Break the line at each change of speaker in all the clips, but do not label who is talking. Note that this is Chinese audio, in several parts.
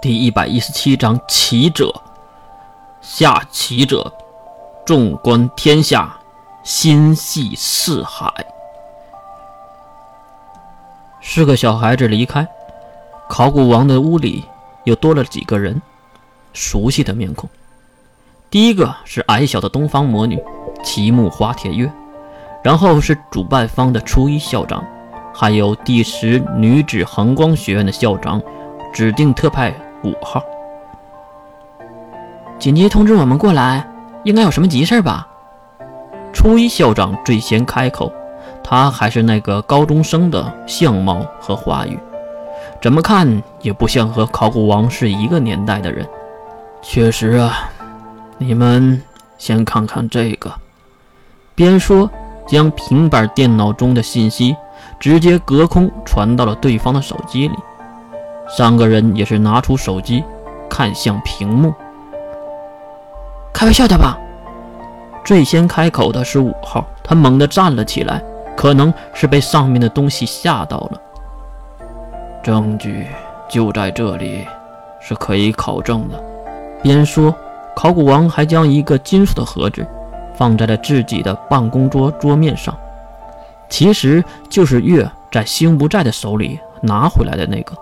第一百一十七章棋者，下棋者，纵观天下，心系四海。是个小孩子离开，考古王的屋里又多了几个人，熟悉的面孔。第一个是矮小的东方魔女，齐木花铁月，然后是主办方的初一校长，还有第十女子恒光学院的校长，指定特派。五号，
紧急通知我们过来，应该有什么急事吧？
初一校长最先开口，他还是那个高中生的相貌和话语，怎么看也不像和考古王是一个年代的人。确实啊，你们先看看这个。边说，将平板电脑中的信息直接隔空传到了对方的手机里。三个人也是拿出手机，看向屏幕。
开玩笑的吧？
最先开口的是五号，他猛地站了起来，可能是被上面的东西吓到了。证据就在这里，是可以考证的。边说，考古王还将一个金属的盒子放在了自己的办公桌桌面上，其实就是月在星不在的手里拿回来的那个。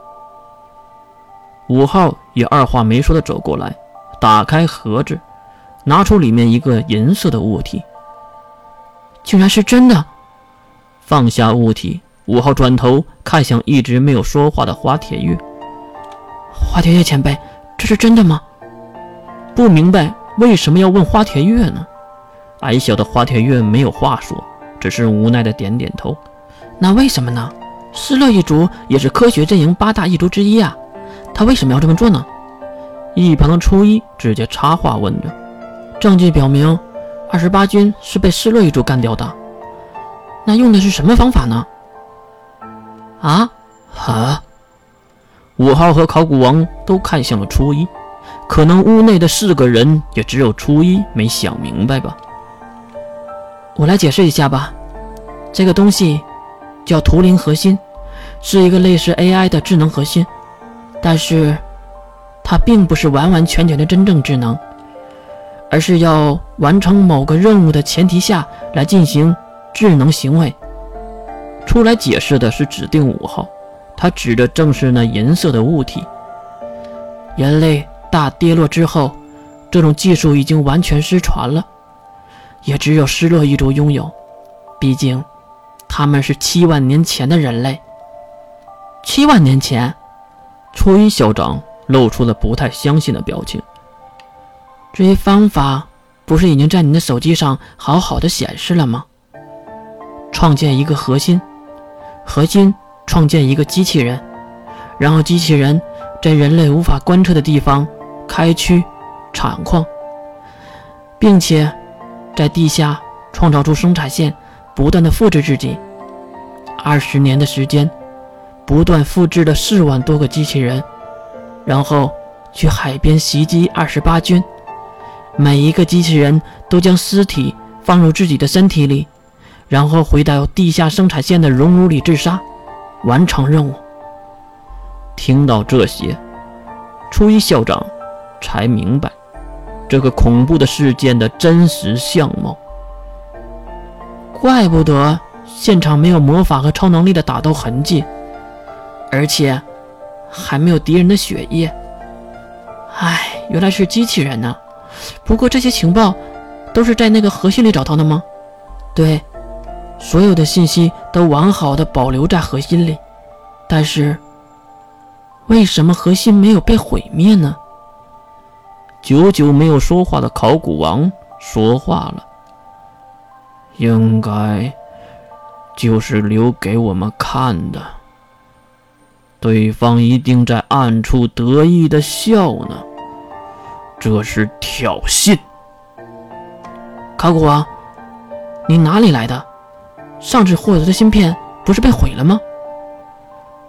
五号也二话没说的走过来，打开盒子，拿出里面一个银色的物体，
竟然是真的。
放下物体，五号转头看向一直没有说话的花铁月。
花铁月前辈，这是真的吗？
不明白为什么要问花铁月呢？矮小的花铁月没有话说，只是无奈的点点头。
那为什么呢？失乐一族也是科学阵营八大一族之一啊。他为什么要这么做呢？
一旁的初一直接插话问着：“
证据表明，二十八军是被失落一族干掉的。那用的是什么方法呢？”
啊？啊？五号和考古王都看向了初一，可能屋内的四个人也只有初一没想明白吧。
我来解释一下吧。这个东西叫图灵核心，是一个类似 AI 的智能核心。但是，它并不是完完全全的真正智能，而是要完成某个任务的前提下来进行智能行为。
出来解释的是指定五号，他指的正是那银色的物体。
人类大跌落之后，这种技术已经完全失传了，也只有失落一族拥有。毕竟，他们是七万年前的人类。
七万年前。初一校长露出了不太相信的表情。
这些方法不是已经在你的手机上好好的显示了吗？创建一个核心，核心创建一个机器人，然后机器人在人类无法观测的地方开区产矿，并且在地下创造出生产线，不断的复制自己。二十年的时间。不断复制了四万多个机器人，然后去海边袭击二十八军。每一个机器人都将尸体放入自己的身体里，然后回到地下生产线的熔炉里自杀，完成任务。
听到这些，初一校长才明白这个恐怖的事件的真实相貌。
怪不得现场没有魔法和超能力的打斗痕迹。而且还没有敌人的血液。唉，原来是机器人呢。不过这些情报都是在那个核心里找到的吗？对，所有的信息都完好的保留在核心里。但是为什么核心没有被毁灭呢？
久久没有说话的考古王说话了。应该就是留给我们看的。对方一定在暗处得意的笑呢，这是挑衅。
考古王，你哪里来的？上次获得的芯片不是被毁了吗？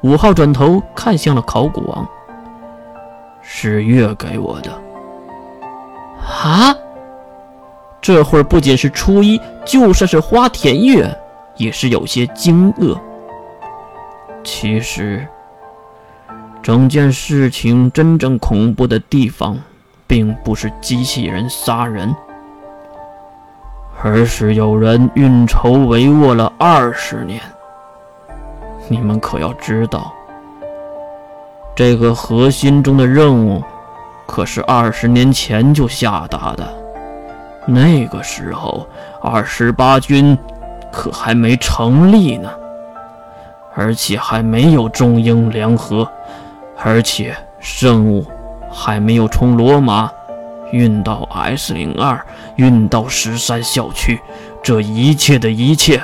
五号转头看向了考古王，是月给我的。
啊！
这会儿不仅是初一，就算是花田月也是有些惊愕。其实。整件事情真正恐怖的地方，并不是机器人杀人，而是有人运筹帷幄了二十年。你们可要知道，这个核心中的任务，可是二十年前就下达的。那个时候，二十八军可还没成立呢，而且还没有中英联合，而且圣物还没有从罗马运到 S 零二，运到十三校区。这一切的一切。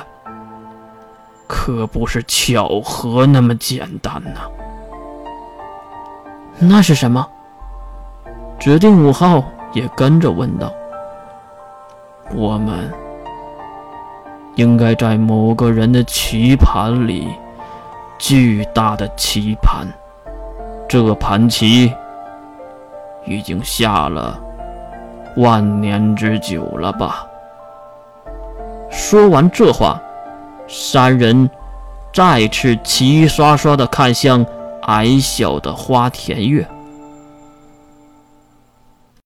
可不是巧合那么简单呐！
那是什么？
指定五号也跟着问道：“我们应该在某个人的棋盘里，巨大的棋盘，这盘棋已经下了万年之久了吧？”说完这话。三人再次齐刷刷的看向矮小的花田月。